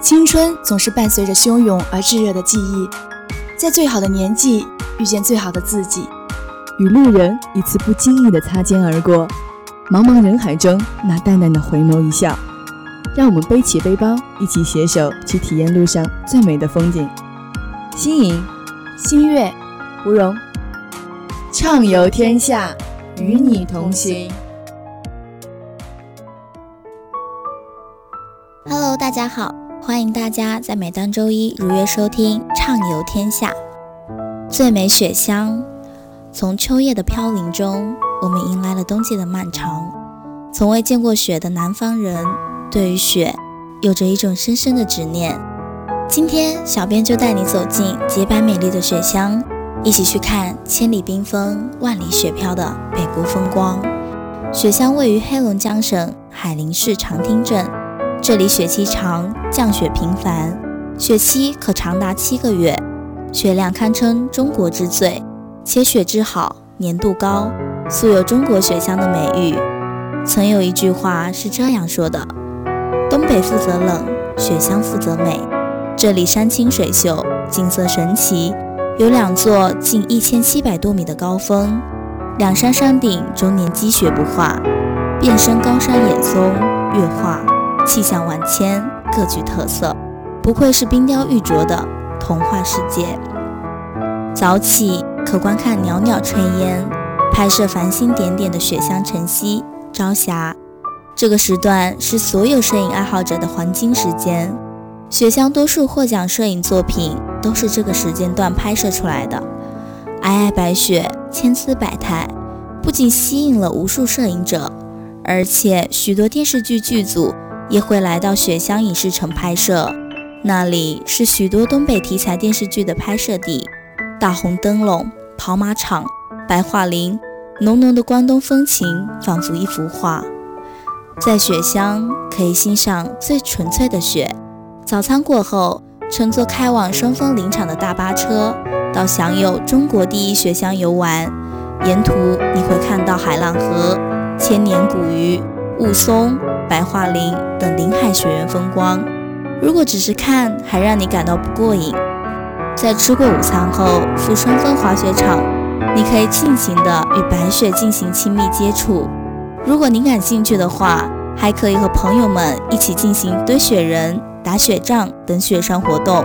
青春总是伴随着汹涌而炙热的记忆，在最好的年纪遇见最好的自己，与路人一次不经意的擦肩而过，茫茫人海中那淡淡的回眸一笑，让我们背起背包，一起携手去体验路上最美的风景。新颖、新月、芙蓉，畅游天下，与你同行。Hello，大家好，欢迎大家在每当周一如约收听《畅游天下》。最美雪乡，从秋叶的飘零中，我们迎来了冬季的漫长。从未见过雪的南方人，对于雪有着一种深深的执念。今天，小编就带你走进洁白美丽的雪乡，一起去看千里冰封、万里雪飘的北国风光。雪乡位于黑龙江省海林市长汀镇。这里雪期长，降雪频繁，雪期可长达七个月，雪量堪称中国之最，且雪质好，粘度高，素有“中国雪乡”的美誉。曾有一句话是这样说的：“东北负责冷，雪乡负责美。”这里山清水秀，景色神奇，有两座近一千七百多米的高峰，两山山顶终年积雪不化，遍身高山野松、月化。气象万千，各具特色，不愧是冰雕玉琢的童话世界。早起可观看袅袅炊烟，拍摄繁星点点的雪乡晨曦、朝霞。这个时段是所有摄影爱好者的黄金时间。雪乡多数获奖摄影作品都是这个时间段拍摄出来的。皑皑白雪，千姿百态，不仅吸引了无数摄影者，而且许多电视剧剧组。也会来到雪乡影视城拍摄，那里是许多东北题材电视剧的拍摄地。大红灯笼、跑马场、白桦林，浓浓的关东风情，仿佛一幅画。在雪乡可以欣赏最纯粹的雪。早餐过后，乘坐开往双峰林场的大巴车，到享有中国第一雪乡游玩。沿途你会看到海浪河、千年古鱼、雾凇。白桦林等林海雪原风光，如果只是看，还让你感到不过瘾。在吃过午餐后，赴双峰滑雪场，你可以尽情的与白雪进行亲密接触。如果您感兴趣的话，还可以和朋友们一起进行堆雪人、打雪仗等雪上活动，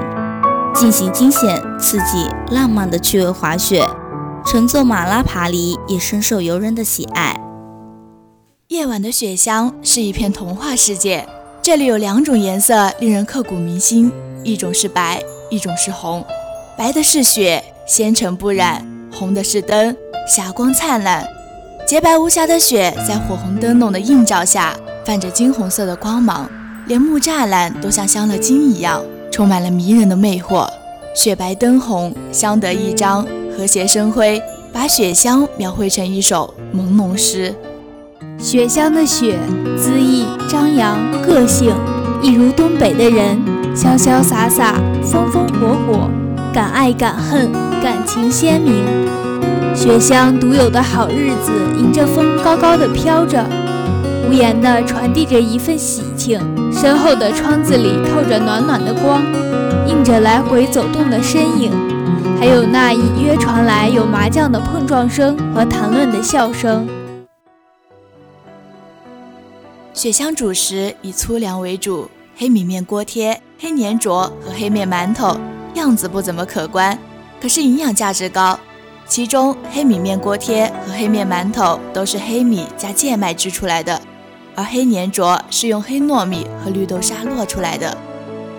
进行惊险、刺激、浪漫的趣味滑雪。乘坐马拉爬犁也深受游人的喜爱。夜晚的雪乡是一片童话世界，这里有两种颜色令人刻骨铭心，一种是白，一种是红。白的是雪，纤尘不染；红的是灯，霞光灿烂。洁白无瑕的雪在火红灯笼的映照下，泛着金红色的光芒，连木栅栏都像镶了金一样，充满了迷人的魅惑。雪白灯红，相得益彰，和谐生辉，把雪乡描绘成一首朦胧诗。雪乡的雪，恣意张扬，个性一如东北的人，潇潇洒洒，风风火火，敢爱敢恨，感情鲜明。雪乡独有的好日子，迎着风高高的飘着，无言的传递着一份喜庆。身后的窗子里透着暖暖的光，映着来回走动的身影，还有那隐约传来有麻将的碰撞声和谈论的笑声。雪乡主食以粗粮为主，黑米面锅贴、黑粘着和黑面馒头样子不怎么可观，可是营养价值高。其中黑米面锅贴和黑面馒头都是黑米加贱麦制出来的，而黑粘着是用黑糯米和绿豆沙烙出来的，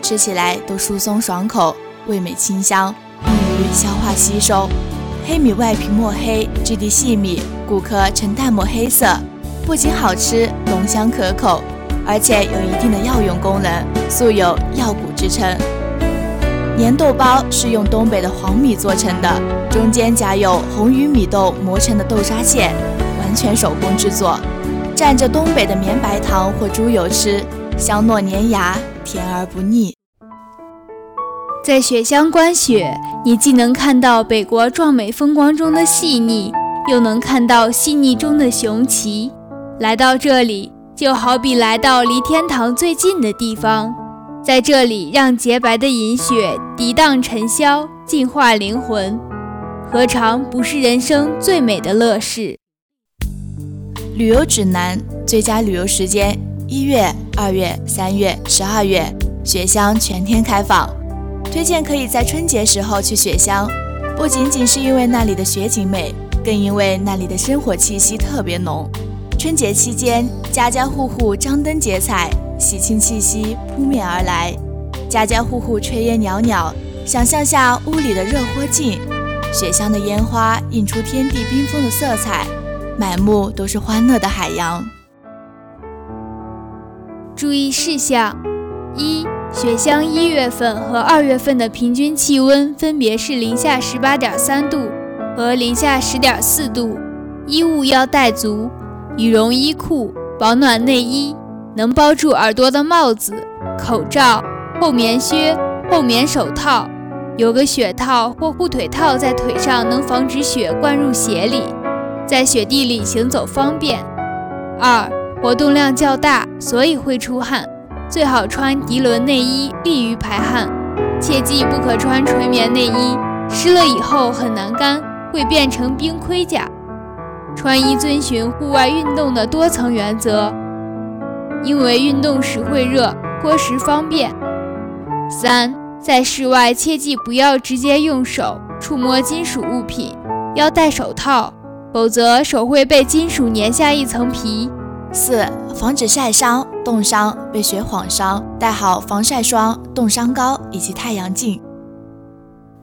吃起来都疏松爽口，味美清香，易于消化吸收。黑米外皮墨黑，质地细密，骨壳呈淡墨黑色。不仅好吃，浓香可口，而且有一定的药用功能，素有药谷之称。粘豆包是用东北的黄米做成的，中间夹有红玉米豆磨成的豆沙馅，完全手工制作，蘸着东北的绵白糖或猪油吃，香糯粘牙，甜而不腻。在雪乡观雪，你既能看到北国壮美风光中的细腻，又能看到细腻中的雄奇。来到这里，就好比来到离天堂最近的地方。在这里让洁白的银雪涤荡尘嚣，净化灵魂，何尝不是人生最美的乐事？旅游指南：最佳旅游时间：一月、二月、三月、十二月。雪乡全天开放，推荐可以在春节时候去雪乡，不仅仅是因为那里的雪景美，更因为那里的生活气息特别浓。春节期间，家家户户张灯结彩，喜庆气息扑面而来，家家户户炊烟袅袅。想象下屋里的热火劲，雪乡的烟花映出天地缤纷的色彩，满目都是欢乐的海洋。注意事项：一、雪乡一月份和二月份的平均气温分别是零下十八点三度和零下十点四度，衣物要带足。羽绒衣裤、保暖内衣、能包住耳朵的帽子、口罩、厚棉靴、厚棉手套，有个雪套或护腿套在腿上，能防止雪灌入鞋里，在雪地里行走方便。二、活动量较大，所以会出汗，最好穿涤纶内衣，利于排汗。切记不可穿纯棉内衣，湿了以后很难干，会变成冰盔甲。穿衣遵循户外运动的多层原则，因为运动时会热，脱时方便。三，在室外切记不要直接用手触摸金属物品，要戴手套，否则手会被金属粘下一层皮。四，防止晒伤、冻伤、被雪晃伤，带好防晒霜、冻伤膏以及太阳镜。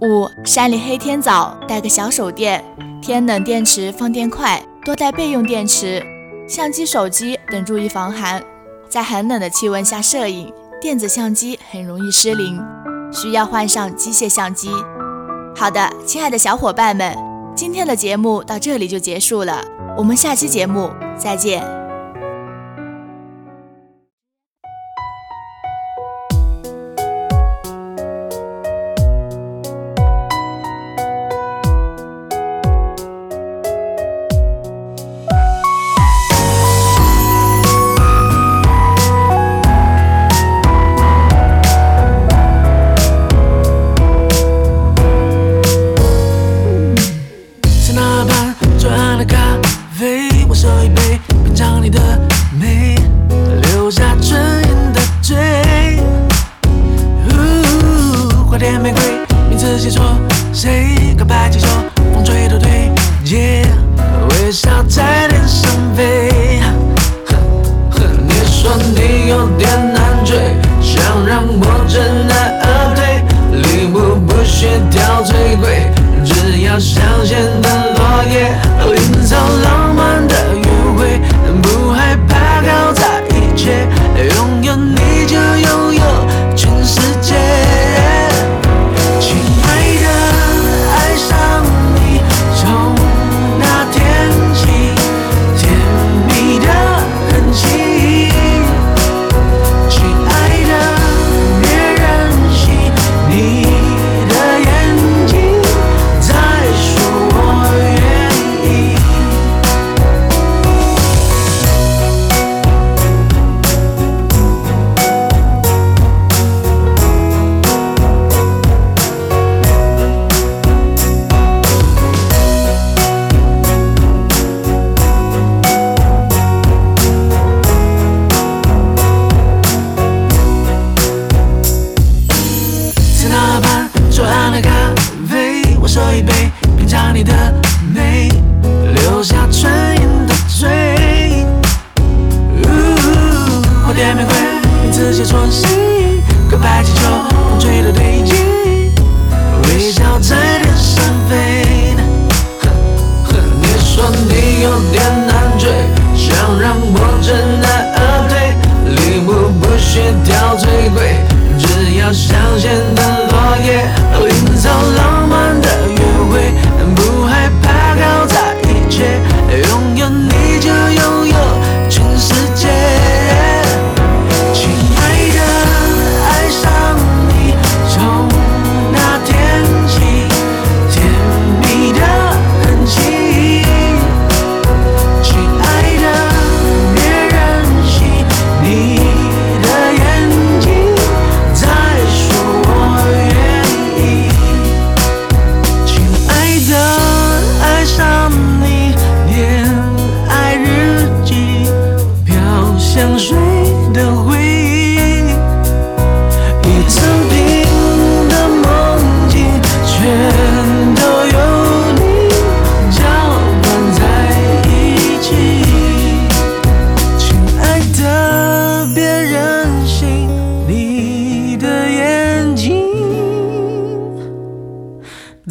五，山里黑天早，带个小手电。天冷，电池放电快，多带备用电池。相机、手机等注意防寒，在很冷的气温下摄影，电子相机很容易失灵，需要换上机械相机。好的，亲爱的小伙伴们，今天的节目到这里就结束了，我们下期节目再见。自己说。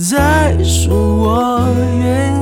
再说，我愿意。